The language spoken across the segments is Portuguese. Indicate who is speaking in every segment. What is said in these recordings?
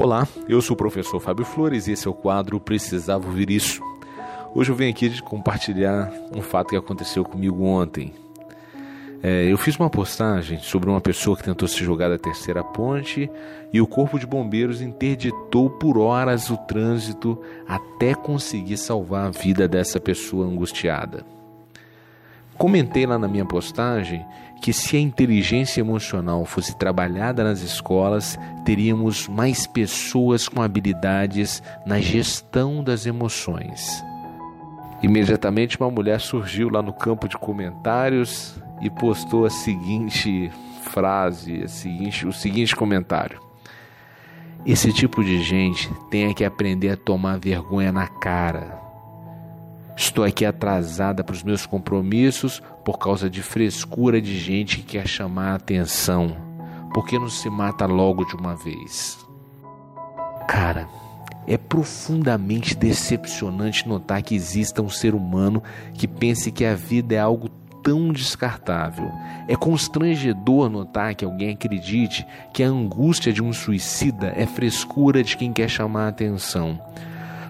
Speaker 1: Olá, eu sou o professor Fábio Flores e esse é o quadro Precisava Ouvir Isso. Hoje eu venho aqui compartilhar um fato que aconteceu comigo ontem. É, eu fiz uma postagem sobre uma pessoa que tentou se jogar da terceira ponte e o corpo de bombeiros interditou por horas o trânsito até conseguir salvar a vida dessa pessoa angustiada. Comentei lá na minha postagem que se a inteligência emocional fosse trabalhada nas escolas, teríamos mais pessoas com habilidades na gestão das emoções. Imediatamente uma mulher surgiu lá no campo de comentários e postou a seguinte frase, a seguinte, o seguinte comentário: Esse tipo de gente tem que aprender a tomar vergonha na cara Estou aqui atrasada para os meus compromissos por causa de frescura de gente que quer chamar a atenção. Por que não se mata logo de uma vez? Cara, é profundamente decepcionante notar que exista um ser humano que pense que a vida é algo tão descartável. É constrangedor notar que alguém acredite que a angústia de um suicida é frescura de quem quer chamar a atenção.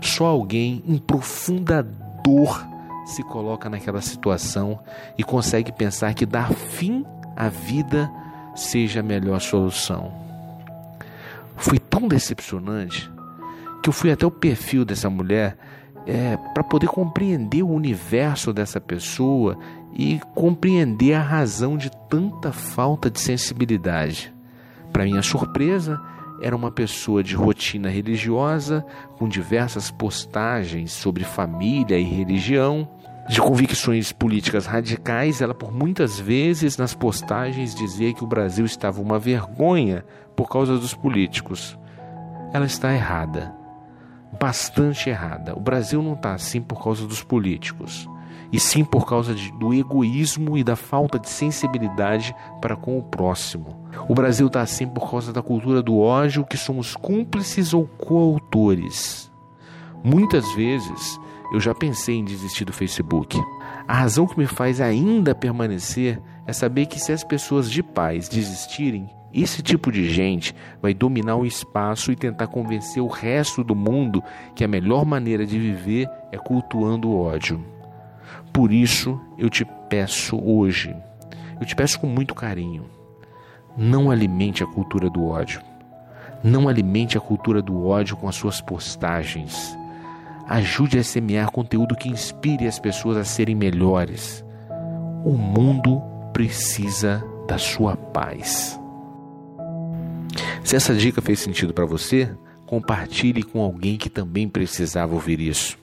Speaker 1: Só alguém em profunda dor se coloca naquela situação e consegue pensar que dar fim à vida seja a melhor solução. Foi tão decepcionante que eu fui até o perfil dessa mulher é, para poder compreender o universo dessa pessoa e compreender a razão de tanta falta de sensibilidade. Para minha surpresa, era uma pessoa de rotina religiosa, com diversas postagens sobre família e religião, de convicções políticas radicais. Ela, por muitas vezes, nas postagens, dizia que o Brasil estava uma vergonha por causa dos políticos. Ela está errada, bastante errada. O Brasil não está assim por causa dos políticos e sim por causa de, do egoísmo e da falta de sensibilidade para com o próximo. O Brasil está assim por causa da cultura do ódio, que somos cúmplices ou coautores. Muitas vezes eu já pensei em desistir do Facebook. A razão que me faz ainda permanecer é saber que se as pessoas de paz desistirem, esse tipo de gente vai dominar o espaço e tentar convencer o resto do mundo que a melhor maneira de viver é cultuando o ódio. Por isso eu te peço hoje, eu te peço com muito carinho, não alimente a cultura do ódio. Não alimente a cultura do ódio com as suas postagens. Ajude a semear conteúdo que inspire as pessoas a serem melhores. O mundo precisa da sua paz. Se essa dica fez sentido para você, compartilhe com alguém que também precisava ouvir isso.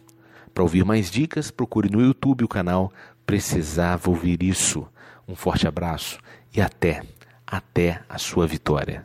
Speaker 1: Para ouvir mais dicas, procure no YouTube o canal Precisava Ouvir Isso. Um forte abraço e até, até a sua vitória.